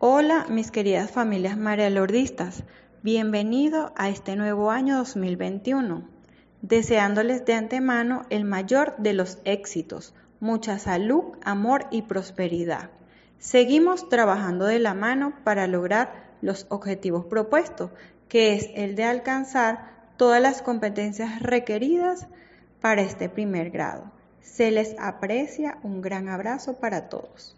Hola, mis queridas familias marialordistas. Bienvenido a este nuevo año 2021. Deseándoles de antemano el mayor de los éxitos, mucha salud, amor y prosperidad. Seguimos trabajando de la mano para lograr los objetivos propuestos, que es el de alcanzar todas las competencias requeridas para este primer grado. Se les aprecia un gran abrazo para todos.